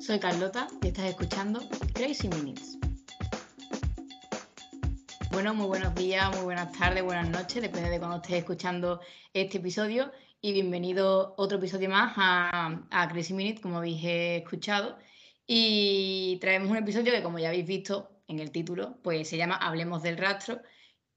Soy Carlota y estás escuchando Crazy Minutes. Bueno, muy buenos días, muy buenas tardes, buenas noches, depende de cuando estés escuchando este episodio. Y bienvenido otro episodio más a, a Crazy Minutes, como habéis escuchado. Y traemos un episodio que, como ya habéis visto en el título, pues se llama Hablemos del rastro.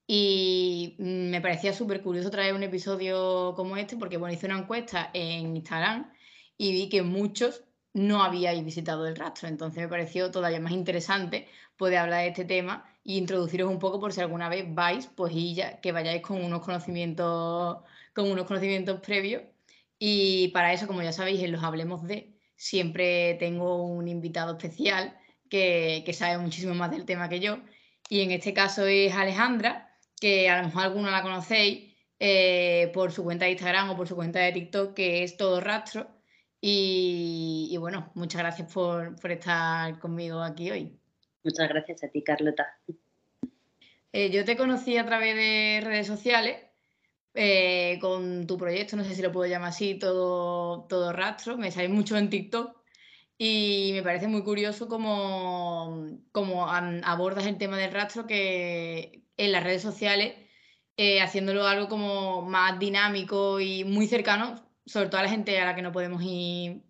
Y me parecía súper curioso traer un episodio como este, porque bueno, hice una encuesta en Instagram y vi que muchos no habíais visitado el rastro. Entonces me pareció todavía más interesante poder hablar de este tema e introduciros un poco por si alguna vez vais, pues y ya, que vayáis con unos conocimientos, con unos conocimientos previos. Y para eso, como ya sabéis, en los Hablemos de, siempre tengo un invitado especial que, sabe muchísimo más del tema que yo. Y en este caso es Alejandra, que a lo mejor alguno la conocéis eh, por su cuenta de Instagram o por su cuenta de TikTok, que es Todo Rastro y, bueno, muchas gracias por, estar conmigo aquí hoy. Muchas gracias a ti, Carlota. Eh, yo te conocí a través de redes sociales eh, con tu proyecto, no sé si lo puedo llamar así, todo, todo rastro. Me sale mucho en TikTok y me parece muy curioso cómo, cómo abordas el tema del rastro que en las redes sociales, eh, haciéndolo algo como más dinámico y muy cercano sobre todo a la gente a la que no podemos ir.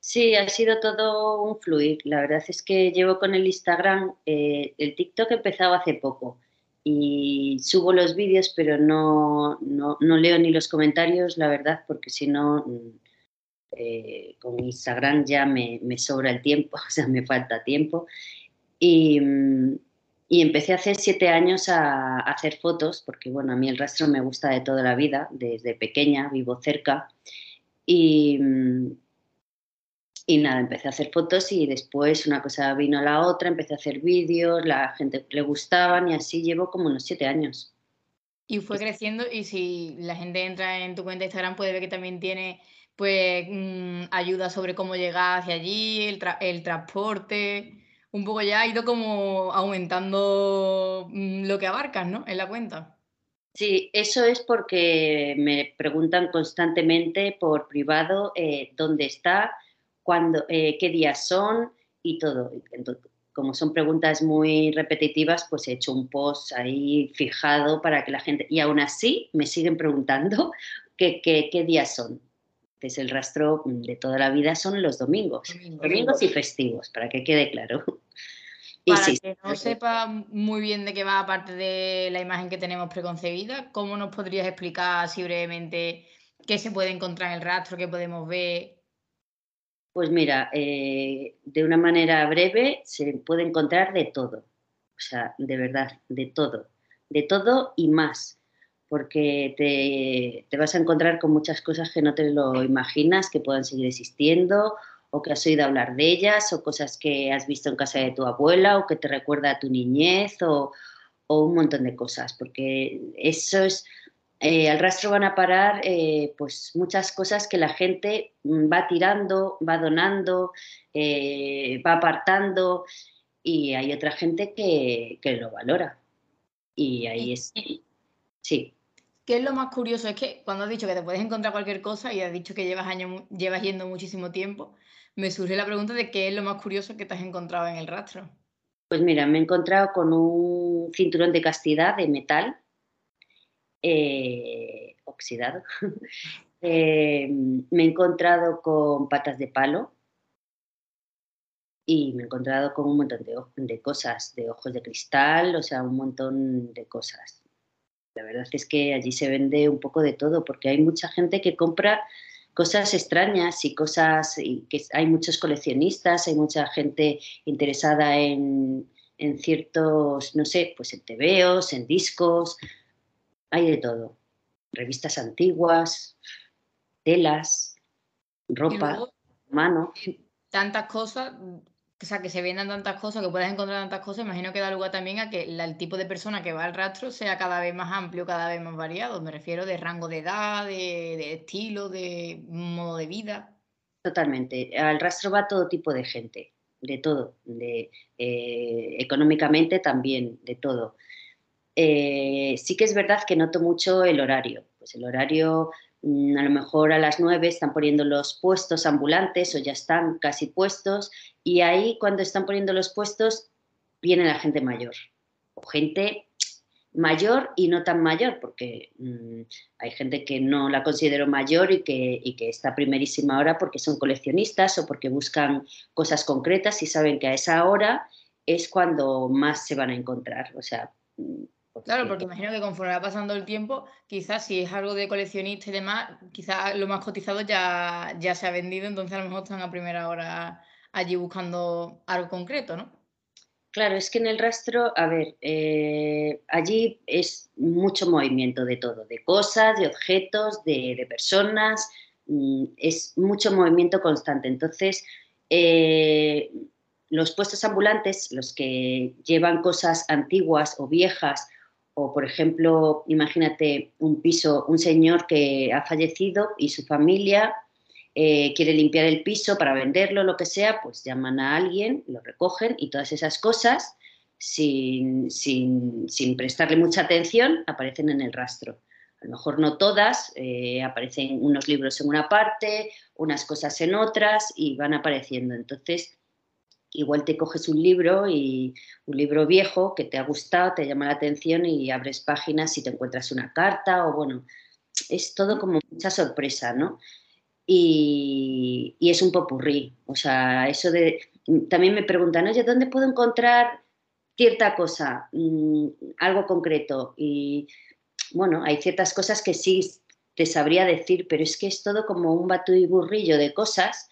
Sí, ha sido todo un fluir. La verdad es que llevo con el Instagram, eh, el TikTok empezado hace poco y subo los vídeos, pero no, no, leo ni los comentarios, la verdad, porque si no, mm, eh, con Instagram ya me, me, sobra el tiempo, o sea, me falta tiempo. Y, mm, y empecé hace siete años a, hacer fotos, porque bueno, a mí el rastro me gusta de toda la vida, desde pequeña, vivo cerca. Y, y nada, empecé a hacer fotos y después una cosa vino a la otra, empecé a hacer vídeos, la gente le gustaban y así llevo como unos siete años. Y fue creciendo y si la gente entra en tu cuenta de Instagram puede ver que también tiene pues mm, ayuda sobre cómo llegar hacia allí, el, el transporte un poco ya ha ido como aumentando mm, lo que abarcas, ¿no? En la cuenta. Sí, eso es porque me preguntan constantemente por privado eh, dónde está, cuándo, eh, qué días son y todo. como son preguntas muy repetitivas, pues he hecho un post ahí fijado para que la gente... Y aún así me siguen preguntando qué, qué días son. Entonces el rastro de toda la vida son los domingos, domingos, y festivos, para que quede claro. Y para que no sepa muy bien de qué va, aparte de la imagen que tenemos preconcebida, ¿cómo nos podrías explicar así brevemente qué se puede encontrar en el rastro, qué podemos ver? Pues mira, eh, de una manera breve se puede encontrar de todo, o sea, de verdad, de todo, de todo y más porque te, vas a encontrar con muchas cosas que no te lo imaginas que puedan seguir existiendo o que has oído hablar de ellas o cosas que has visto en casa de tu abuela o que te recuerda a tu niñez o, un montón de cosas, porque eso es, eh, al rastro van a parar eh, pues muchas cosas que la gente va tirando, va donando, eh, va apartando y hay otra gente que, que lo valora. Y ahí es... Sí. ¿Qué es lo más curioso? Es que cuando has dicho que te puedes encontrar cualquier cosa y has dicho que llevas, años, llevas yendo muchísimo tiempo, me surge la pregunta de qué es lo más curioso que te has encontrado en el rastro. Pues mira, me he encontrado con un cinturón de castidad de metal eh, oxidado. Eh, me he encontrado con patas de palo y me he encontrado con un montón de cosas, de ojos de cristal, o sea, un montón de cosas. La verdad es que allí se vende un poco de todo, porque hay mucha gente que compra cosas extrañas y cosas, y que hay muchos coleccionistas, hay mucha gente interesada en, ciertos, no sé, pues en tebeos, en discos, hay de todo. Revistas antiguas, telas, ropa, mano. Tantas cosas o sea, que se vendan tantas cosas, que puedas encontrar tantas cosas, imagino que da lugar también a que el tipo de persona que va al rastro sea cada vez más amplio, cada vez más variado. Me refiero de rango de edad, de, estilo, de modo de vida. Totalmente. Al rastro va todo tipo de gente, de todo, de, eh, económicamente también, de todo. Eh, sí que es verdad que noto mucho el horario. Pues el horario a lo mejor a las 9 están poniendo los puestos ambulantes o ya están casi puestos y ahí cuando están poniendo los puestos viene la gente mayor o gente mayor y no tan mayor, porque mm, hay gente que no la considero mayor y que, y que está primerísima hora porque son coleccionistas o porque buscan cosas concretas y saben que a esa hora es cuando más se van a encontrar. O sea, mm, Claro, porque imagino que conforme va pasando el tiempo, quizás si es algo de coleccionista y demás, quizás lo más cotizado ya, ya se ha vendido, entonces a lo mejor están a primera hora allí buscando algo concreto, ¿no? Claro, es que en el rastro, a ver, eh, allí es mucho movimiento de todo, de cosas, de objetos, de, personas, mm, es mucho movimiento constante. Entonces, eh, los puestos ambulantes, los que llevan cosas antiguas o viejas, o por ejemplo, imagínate un piso, un señor que ha fallecido y su familia eh, quiere limpiar el piso para venderlo, lo que sea, pues llaman a alguien, lo recogen y todas esas cosas, sin, prestarle mucha atención, aparecen en el rastro. A lo mejor no todas, eh, aparecen unos libros en una parte, unas cosas en otras y van apareciendo. Entonces, igual te coges un libro y un libro viejo que te ha gustado, te llama la atención y abres páginas y te encuentras una carta o bueno, es todo como mucha sorpresa, ¿no? y, es un popurrí. O sea, eso de... También me preguntan, oye, ¿dónde puedo encontrar cierta cosa, mm, algo concreto? Y bueno, hay ciertas cosas que sí te sabría decir, pero es que es todo como un y burrillo de cosas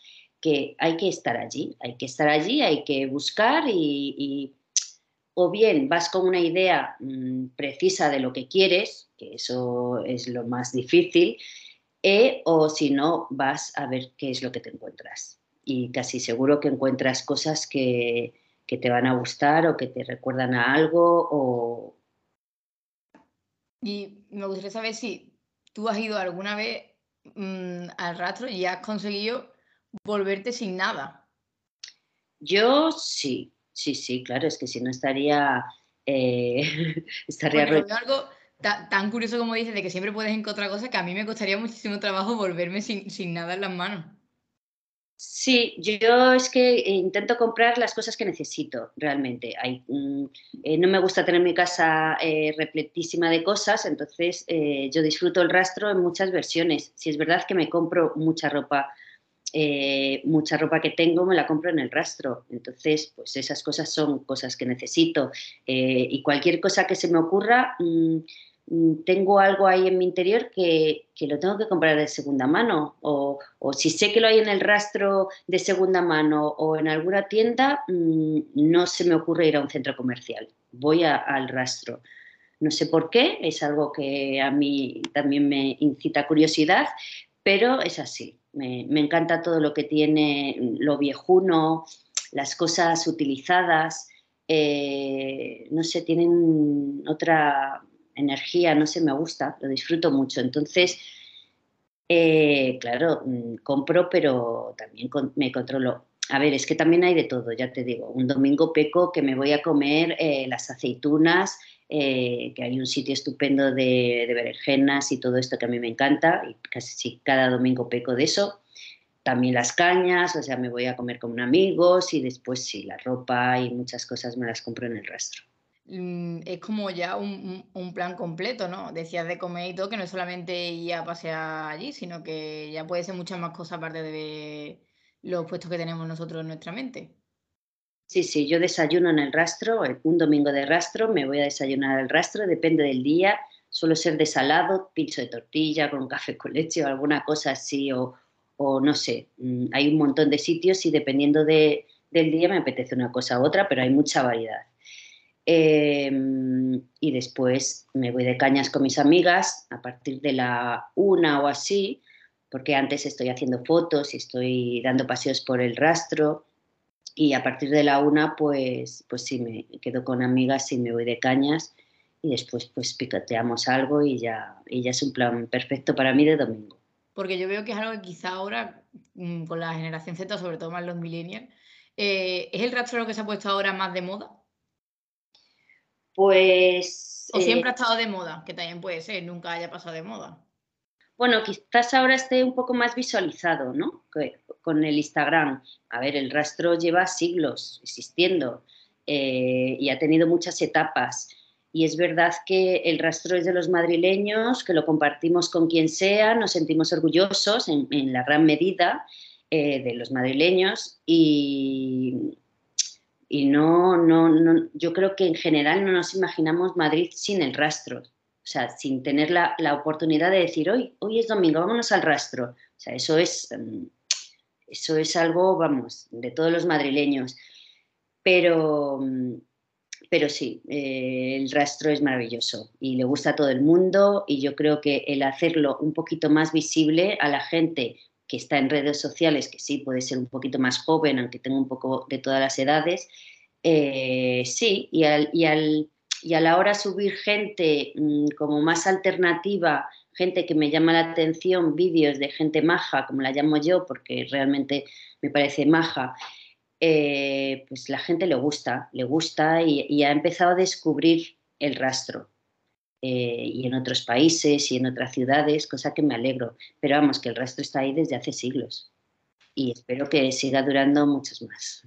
que hay que estar allí, hay que estar allí, hay que buscar y, o bien vas con una idea mm, precisa de lo que quieres, que eso es lo más difícil, e, o si no, vas a ver qué es lo que te encuentras. Y casi seguro que encuentras cosas que, te van a gustar o que te recuerdan a algo o... Y me gustaría saber si tú has ido alguna vez mm, al rastro y has conseguido volverte sin nada. Yo sí, sí, sí, claro, es que si no estaría... Eh, estaría algo tan, curioso como dices de que siempre puedes encontrar cosas que a mí me costaría muchísimo trabajo volverme sin, nada en las manos. Sí, yo es que intento comprar las cosas que necesito realmente. Hay, mm, eh, no me gusta tener mi casa eh, repletísima de cosas, entonces eh, yo disfruto el rastro en muchas versiones. Si es verdad que me compro mucha ropa, mucha ropa que tengo me la compro en el rastro. Entonces, pues esas cosas son cosas que necesito. y cualquier cosa que se me ocurra, mm, Mm, tengo algo ahí en mi interior que, lo tengo que comprar de segunda mano o, si sé que lo hay en el rastro de segunda mano o en alguna tienda, mm, no se me ocurre ir a un centro comercial, voy al rastro. No sé por qué, es algo que a mí también me incita curiosidad, pero es así. Me, encanta todo lo que tiene lo viejuno, las cosas utilizadas, eh, no sé, tienen otra, energía, no sé, me gusta, lo disfruto mucho. Entonces, eh, claro, mm, compro, pero también me controlo. A ver, es que también hay de todo, ya te digo. Un domingo peco que me voy a comer eh, las aceitunas, eh, que hay un sitio estupendo de, de, berenjenas y todo esto que a mí me encanta, y casi cada domingo peco de eso. También las cañas, o sea, me voy a comer con amigos y después sí, la ropa y muchas cosas me las compro en el rastro. Mm, es como ya un, plan completo, ¿no? Decías de comer y todo, que no es solamente ir a pasear allí, sino que ya puede ser muchas más cosas aparte de los puestos que tenemos nosotros en nuestra mente. Sí, sí, yo desayuno en el rastro, un domingo de rastro, me voy a desayunar al rastro, depende del día, suelo ser de salado, pincho de tortilla con café con leche o alguna cosa así, o, no sé, mm, hay un montón de sitios y dependiendo del día me apetece una cosa u otra, pero hay mucha variedad. Em, y después me voy de cañas con mis amigas a partir de la una o así, porque antes estoy haciendo fotos y estoy dando paseos por el rastro. Y a partir de la una, pues, pues sí, me quedo con amigas y me voy de cañas. Y después, pues picoteamos algo y ya, y ya es un plan perfecto para mí de domingo. Porque yo veo que es algo que quizá ahora, mm, con la generación Z, sobre todo más los millennials, eh, ¿es el rastro lo que se ha puesto ahora más de moda? Pues... O siempre ha eh, estado de moda, que también puede ser, nunca haya pasado de moda. Bueno, quizás ahora esté un poco más visualizado, ¿no? Con el Instagram. A ver, el rastro lleva siglos existiendo eh, y ha tenido muchas etapas. Y es verdad que el rastro es de los madrileños, que lo compartimos con quien sea, nos sentimos orgullosos en, la gran medida eh, de los madrileños y, y no, no, no, yo creo que en general no nos imaginamos Madrid sin el rastro. O sea, sin tener la, oportunidad de decir, hoy, hoy es domingo, vámonos al rastro. O sea, eso es, mm, eso es algo, vamos, de todos los madrileños. Pero, mm, pero sí, eh, el rastro es maravilloso y le gusta a todo el mundo y yo creo que el hacerlo un poquito más visible a la gente que está en redes sociales, que sí puede ser un poquito más joven, aunque tenga un poco de todas las edades, eh, sí, y al, y al y a la hora subir gente mm, como más alternativa, gente que me llama la atención, vídeos de gente maja, como la llamo yo, porque realmente me parece maja, eh, pues la gente le gusta, le gusta y, ha empezado a descubrir el rastro. Eh, y en otros países y en otras ciudades, cosa que me alegro. Pero vamos, que el rastro está ahí desde hace siglos y espero que siga durando muchos más.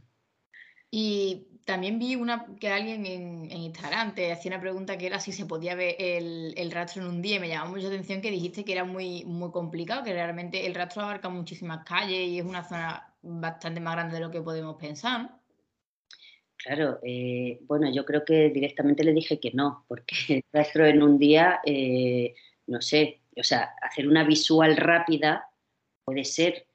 Y también vi una que alguien en, Instagram te hacía una pregunta que era si se podía ver el, rastro en un día y me llamó mucha atención que dijiste que era muy, muy complicado, que realmente el rastro abarca muchísimas calles y es una zona bastante más grande de lo que podemos pensar. Claro, eh, bueno, yo creo que directamente le dije que no, porque el rastro en un día, eh, no sé, o sea, hacer una visual rápida puede ser,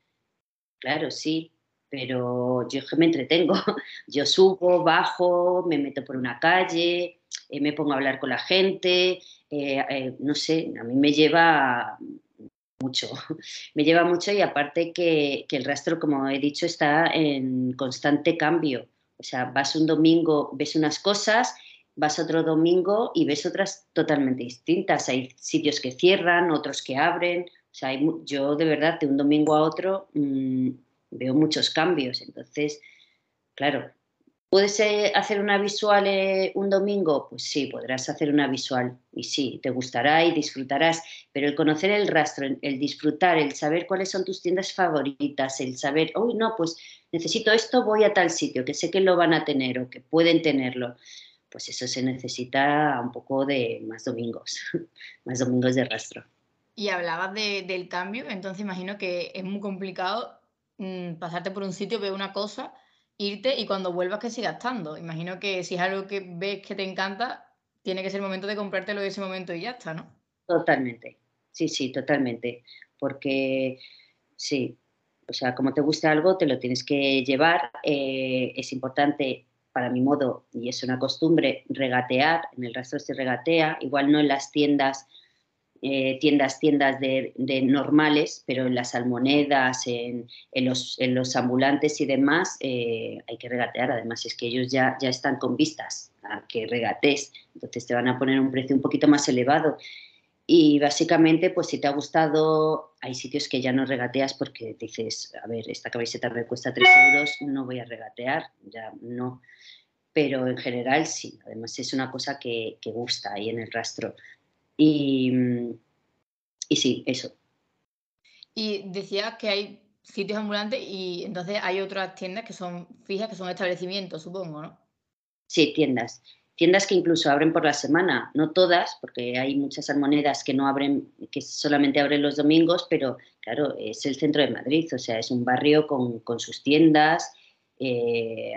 claro, sí, pero yo me entretengo. Yo subo, bajo, me meto por una calle, eh, me pongo a hablar con la gente, eh, eh, no sé, a mí me lleva mucho, me lleva mucho y aparte que, el rastro, como he dicho, está en constante cambio. O sea, vas un domingo, ves unas cosas, vas otro domingo y ves otras totalmente distintas. Hay sitios que cierran, otros que abren. O sea, yo de verdad de un domingo a otro mm, veo muchos cambios. Entonces, claro, ¿puedes eh, hacer una visual eh, un domingo? Pues sí, podrás hacer una visual y sí, te gustará y disfrutarás, pero el conocer el rastro, el, disfrutar, el saber cuáles son tus tiendas favoritas, el saber, uy, no, pues necesito esto, voy a tal sitio, que sé que lo van a tener o que pueden tenerlo. Pues eso se necesita un poco de más domingos, más domingos de rastro. Y hablabas del cambio, entonces imagino que es muy complicado Mm, pasarte por un sitio, ver una cosa, irte y cuando vuelvas que sigas estando. Imagino que si es algo que ves que te encanta, tiene que ser el momento de comprártelo en ese momento y ya está, ¿no? Totalmente, sí, sí, totalmente. Porque sí, o sea, como te gusta algo, te lo tienes que llevar. Eh, es importante, para mi modo, y es una costumbre, regatear. En el rastro se regatea, igual no en las tiendas eh, tiendas, tiendas de, normales, pero en las almonedas, en, los, ambulantes y demás, eh, hay que regatear. Además, es que ellos ya, ya están con vistas a que regates, entonces te van a poner un precio un poquito más elevado. Y básicamente, pues si te ha gustado, hay sitios que ya no regateas porque dices, a ver, esta camiseta me cuesta 3 euros, no voy a regatear, ya no. Pero en general sí, además es una cosa que, que gusta ahí en el rastro. Y, y sí, eso. Y decías que hay sitios ambulantes y entonces hay otras tiendas que son fijas, que son establecimientos, supongo, ¿no? Sí, tiendas. Tiendas que incluso abren por la semana, no todas, porque hay muchas almonedas que no abren, que solamente abren los domingos, pero claro, es el centro de Madrid, o sea, es un barrio con, con sus tiendas. Eh,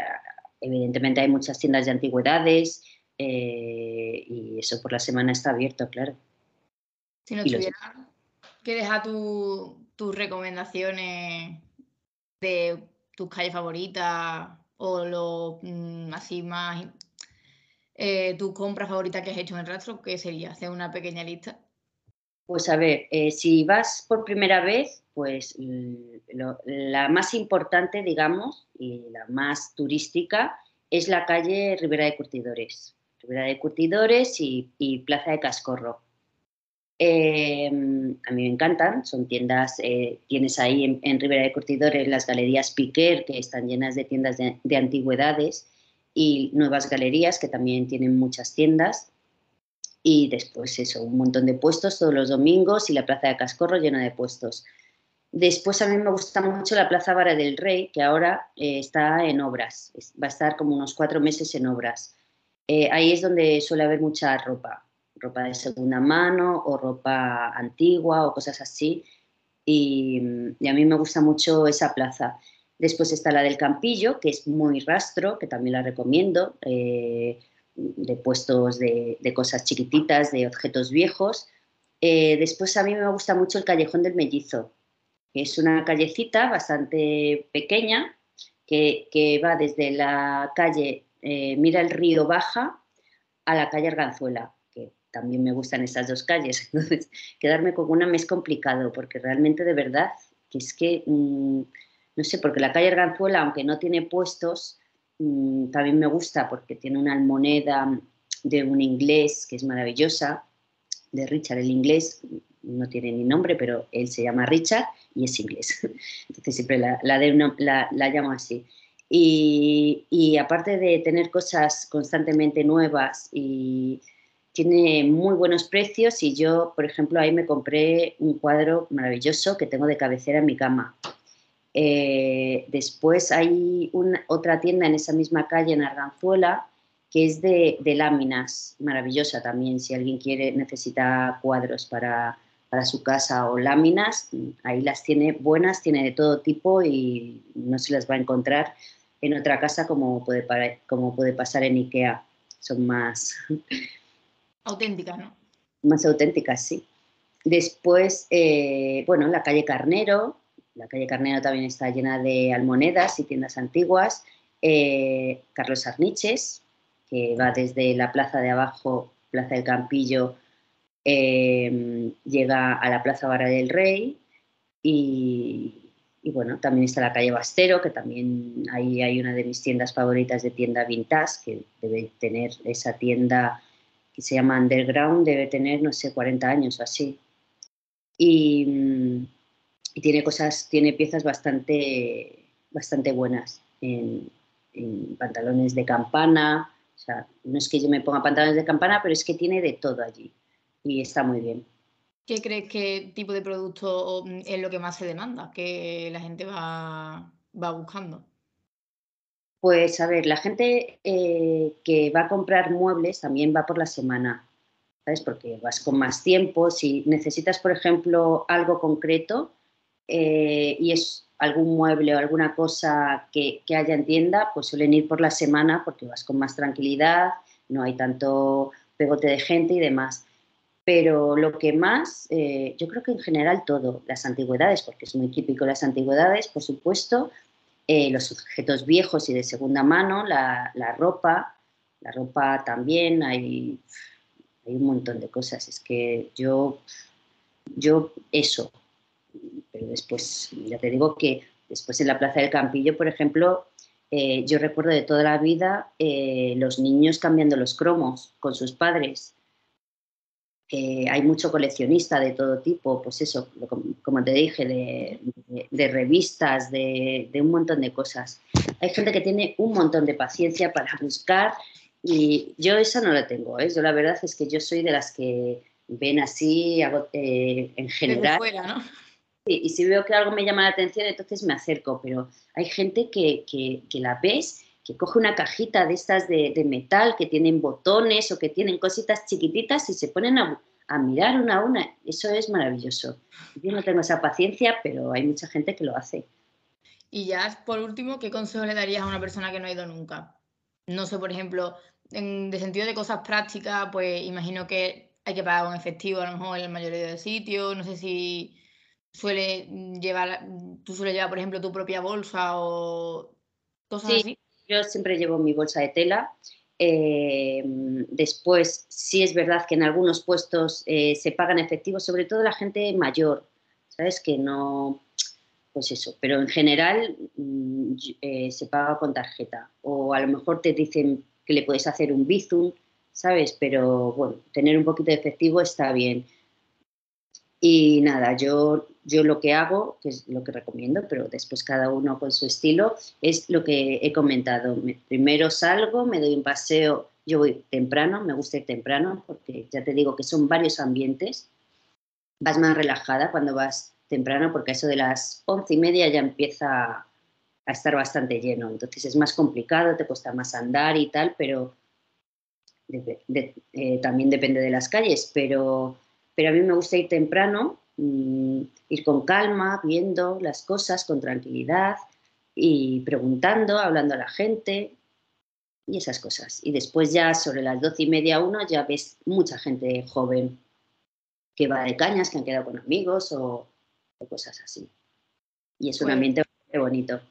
evidentemente hay muchas tiendas de antigüedades, eh, y eso por la semana está abierto, claro. Si no tuviera que dejar tus recomendaciones de tus calles favoritas o lo mm, así más eh, tus compras favoritas que has hecho en el rastro, ¿qué sería? Hacer una pequeña lista. Pues a ver, eh, si vas por primera vez, pues la más importante, digamos, y la más turística es la calle Ribera de Curtidores. Ribera de Curtidores y, Plaza de Cascorro. Eh, a mí me encantan, son tiendas, eh, tienes ahí en, Ribera de Curtidores las galerías Piquer, que están llenas de tiendas de, antigüedades, y nuevas galerías, que también tienen muchas tiendas. Y después eso, un montón de puestos todos los domingos y la Plaza de Cascorro llena de puestos. Después a mí me gusta mucho la Plaza Vara del Rey, que ahora eh, está en obras, va a estar como unos cuatro meses en obras. Eh, ahí es donde suele haber mucha ropa, ropa de segunda mano o ropa antigua o cosas así. Y, a mí me gusta mucho esa plaza. Después está la del Campillo, que es muy rastro, que también la recomiendo, eh, de puestos de, cosas chiquititas, de objetos viejos. después a mí me gusta mucho el Callejón del Mellizo, es una callecita bastante pequeña que, va desde la calle eh, Mira el Río Baja a la calle Arganzuela, que también me gustan esas dos calles. Entonces, quedarme con una me es complicado porque realmente de verdad que es que, mm, no sé, porque la calle Arganzuela, aunque no tiene puestos, mm, también me gusta porque tiene una almoneda de un inglés que es maravillosa, de Richard el inglés, no tiene ni nombre, pero él se llama Richard y es inglés. Entonces siempre la, la, llamo así. Y, aparte de tener cosas constantemente nuevas y tiene muy buenos precios y yo, por ejemplo, ahí me compré un cuadro maravilloso que tengo de cabecera en mi cama. Eh, después hay una, otra tienda en esa misma calle en Arganzuela que es de, de, láminas, maravillosa también, si alguien quiere, necesita cuadros para, para su casa o láminas, ahí las tiene buenas, tiene de todo tipo y no se las va a encontrar en otra casa como puede, como puede pasar en Ikea. Son más... Auténticas, ¿no? Más auténticas, sí. Después, eh, bueno, la calle Carnero. La calle Carnero también está llena de almonedas y tiendas antiguas. Eh, Carlos Arniches, que va desde la plaza de abajo, Plaza del Campillo, Em, llega a la Plaza Vara del Rey y, bueno, también está la calle Bastero, que también ahí hay una de mis tiendas favoritas de tienda vintage, que debe tener esa tienda que se llama Underground, debe tener, no sé, 40 años o así. Y, tiene cosas, tiene piezas bastante, bastante buenas en, en pantalones de campana, o sea, no es que yo me ponga pantalones de campana, pero es que tiene de todo allí y está muy bien. ¿Qué crees que tipo de producto mm, es lo que más se demanda, que la gente va, buscando? Pues a ver, la gente eh, que va a comprar muebles también va por la semana, ¿sabes? Porque vas con más tiempo. Si necesitas, por ejemplo, algo concreto eh, y es algún mueble o alguna cosa que, que, haya en tienda, pues suelen ir por la semana porque vas con más tranquilidad, no hay tanto pegote de gente y demás pero lo que más, eh, yo creo que en general todo, las antigüedades, porque es muy típico las antigüedades, por supuesto, eh, los objetos viejos y de segunda mano, la, ropa, la ropa también, hay, hay, un montón de cosas. Es que yo, yo eso, pero después, ya te digo que después en la Plaza del Campillo, por ejemplo, eh, yo recuerdo de toda la vida los niños cambiando los cromos con sus padres hay mucho coleccionista de todo tipo, pues eso, como te dije, de, revistas, de, un montón de cosas. Hay gente que tiene un montón de paciencia para buscar y yo esa no la tengo. ¿eh? Yo la verdad es que yo soy de las que ven así eh, en general. y si veo que algo me llama la atención, entonces me acerco, pero hay gente que, que, que la ves que coge una cajita de estas de, metal que tienen botones o que tienen cositas chiquititas y se ponen a, mirar una a una. Eso es maravilloso. Yo no tengo esa paciencia, pero hay mucha gente que lo hace. Y ya, por último, ¿qué consejo le darías a una persona que no ha ido nunca? No sé, por ejemplo, en, de sentido de cosas prácticas, pues imagino que hay que pagar con efectivo a lo mejor en la mayoría de sitios. No sé si suele llevar, tú sueles llevar, por ejemplo, tu propia bolsa o cosas así. Yo siempre llevo mi bolsa de tela. Eh, después, sí es verdad que en algunos puestos eh, se pagan efectivo, sobre todo la gente mayor, ¿sabes? Que no, pues eso, pero en general mm, eh, se paga con tarjeta. O a lo mejor te dicen que le puedes hacer un bizum, ¿sabes? Pero bueno, tener un poquito de efectivo está bien. Y nada, yo yo lo que hago, que es lo que recomiendo, pero después cada uno con su estilo, es lo que he comentado. Primero salgo, me doy un paseo, yo voy temprano, me gusta ir temprano, porque ya te digo que son varios ambientes. Vas más relajada cuando vas temprano, porque eso de las once y media ya empieza a estar bastante lleno. Entonces es más complicado, te cuesta más andar y tal, pero eh, también depende de las calles. Pero, pero a mí me gusta ir temprano, mm, ir con calma, viendo las cosas con tranquilidad y preguntando, hablando a la gente y esas cosas. Y después ya sobre las doce y media, una, ya ves mucha gente joven que va de cañas, que han quedado con amigos o, cosas así. Y es un pues ambiente bonito.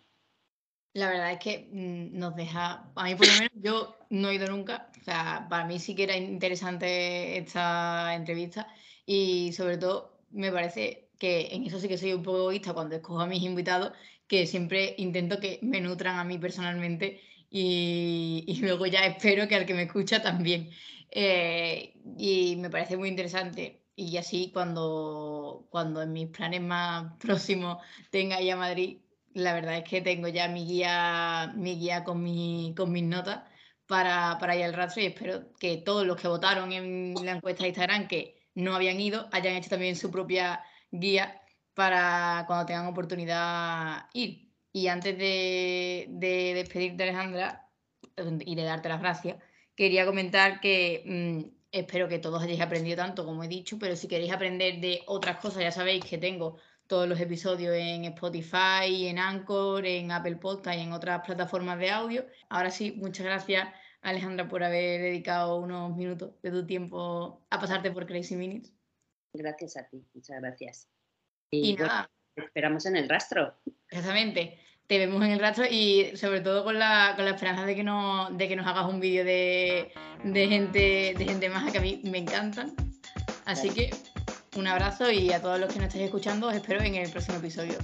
La verdad es que mm, nos deja, a mí por lo menos yo no he ido nunca, o sea, para mí sí que era interesante esta entrevista y sobre todo me parece que en eso sí que soy un poco egoísta cuando escojo a mis invitados, que siempre intento que me nutran a mí personalmente y, luego ya espero que al que me escucha también. Eh, y me parece muy interesante y así cuando, cuando en mis planes más próximos tenga ya Madrid, la verdad es que tengo ya mi guía, mi guía con, mi, con mis notas para, para ir al rastro y espero que todos los que votaron en la encuesta de Instagram que no habían ido hayan hecho también su propia guía para cuando tengan oportunidad ir. Y antes de, de despedirte, Alejandra, y de darte las gracias, quería comentar que mm, espero que todos hayáis aprendido tanto como he dicho, pero si queréis aprender de otras cosas, ya sabéis que tengo todos los episodios en Spotify, en Anchor, en Apple Podcast y en otras plataformas de audio. Ahora sí, muchas gracias Alejandra por haber dedicado unos minutos de tu tiempo a pasarte por Crazy Minutes. Gracias a ti, muchas gracias. Y, nada. Esperamos en el rastro. Exactamente. Te vemos en el rastro y sobre todo con la, con la esperanza de que, no, de que nos hagas un vídeo de, de, gente, de gente más que a mí me encantan. Así que un abrazo y a todos los que nos estáis escuchando os espero en el próximo episodio.